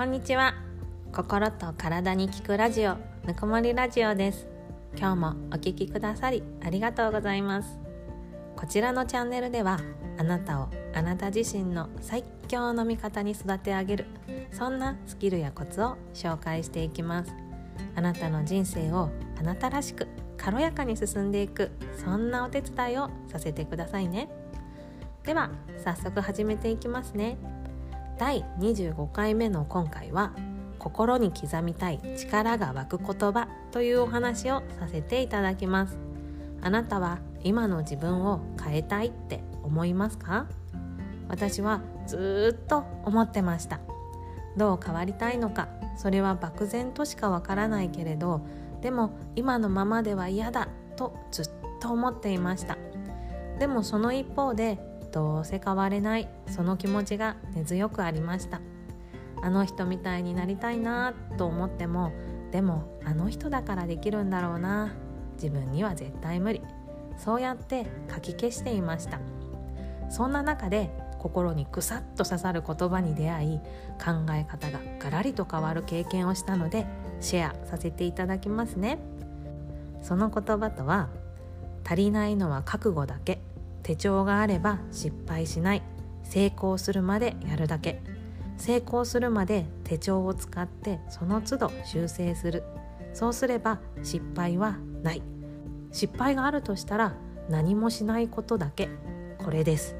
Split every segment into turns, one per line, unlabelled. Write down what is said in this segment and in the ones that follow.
こんにちは。心と体に聞くラジオぬくもりラジオです。今日もお聞きくださりありがとうございます。こちらのチャンネルではあなたをあなた自身の最強の味方に育て上げるそんなスキルやコツを紹介していきます。あなたの人生をあなたらしく軽やかに進んでいくそんなお手伝いをさせてくださいね。では早速始めていきますね。第25回目の今回は心に刻みたい力が湧く言葉というお話をさせていただきます。あなたは今の自分を変えたいって思いますか？私はずっと思ってました。どう変わりたいのか？それは漠然としかわからないけれどでも今のままでは嫌だとずっと思っていました。でもその一方でどうせ変われない。その気持ちが根強くありました。あの人みたいになりたいなと思ってもでもあの人だからできるんだろうな。自分には絶対無理。そうやって書き消していました。そんな中で心にくさっと刺さる言葉に出会い考え方がガラリと変わる経験をしたのでシェアさせていただきますね。その言葉とは足りないのは覚悟だけ。手帳があれば失敗しない。成功するまでやるだけ。成功するまで手帳を使ってその都度修正する。そうすれば失敗はない。失敗があるとしたら何もしないことだけ。これです。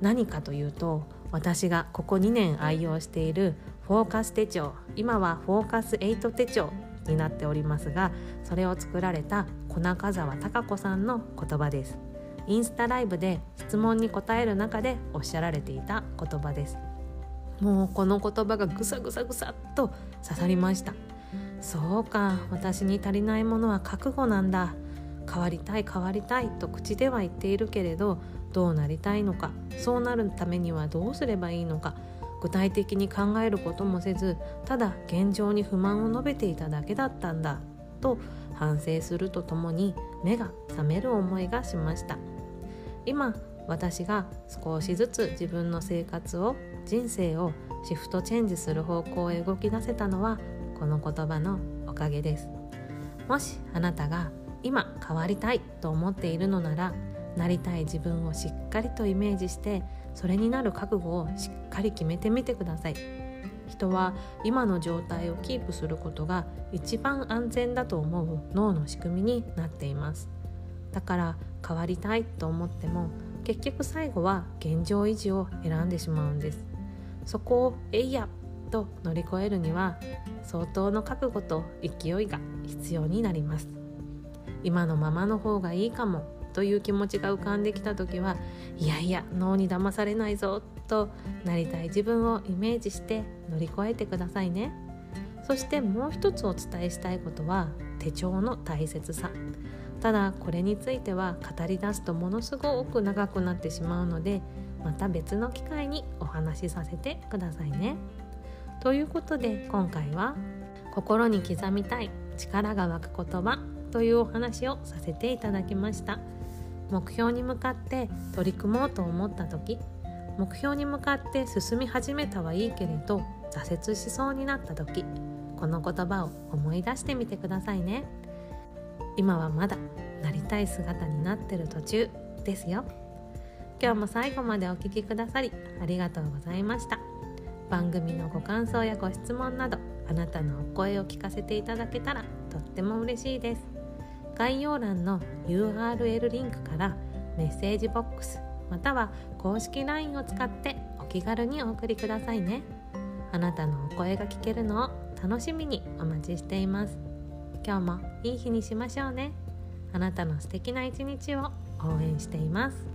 何かというと私がここ2年愛用しているフォーカス手帳。今はフォーカス8手帳になっておりますがそれを作られた小中澤孝子さんの言葉です。インスタライブで質問に答える中でおっしゃられていた言葉です。もうこの言葉がぐさぐさぐさっと刺さりました。そうか私に足りないものは覚悟なんだ。変わりたい変わりたいと口では言っているけれどどうなりたいのか。そうなるためにはどうすればいいのか。具体的に考えることもせずただ現状に不満を述べていただけだったんだ。と反省するとともに目が覚める思いがしました。今私が少しずつ自分の生活を人生をシフトチェンジする方向へ動き出せたのはこの言葉のおかげです。もしあなたが今変わりたいと思っているのならなりたい自分をしっかりとイメージしてそれになる覚悟をしっかり決めてみてください。人は今の状態をキープすることが一番安全だと思う脳の仕組みになっています。だから変わりたいと思っても結局最後は現状維持を選んでしまうんです。そこを「えいや!」と乗り越えるには相当の覚悟と勢いが必要になります。今のままの方がいいかも。という気持ちが浮かんできた時はいやいや脳に騙されないぞとなりたい自分をイメージして乗り越えてくださいねそしてもう一つお伝えしたいことは手帳の大切さただこれについては語り出すとものすごく長くなってしまうのでまた別の機会にお話しさせてくださいね。ということで今回は「心に刻みたい力が湧く言葉」というお話をさせていただきました。目標に向かって取り組もうと思った時目標に向かって進み始めたはいいけれど挫折しそうになった時この言葉を思い出してみてくださいね。今はまだなりたい姿になってる途中ですよ今日も最後までお聴きくださりありがとうございました番組のご感想やご質問などあなたのお声を聞かせていただけたらとっても嬉しいです概要欄の URL リンクからメッセージボックスまたは公式 LINE を使ってお気軽にお送りくださいね。あなたのお声が聞けるのを楽しみにお待ちしています。今日もいい日にしましょうね。あなたの素敵な一日を応援しています。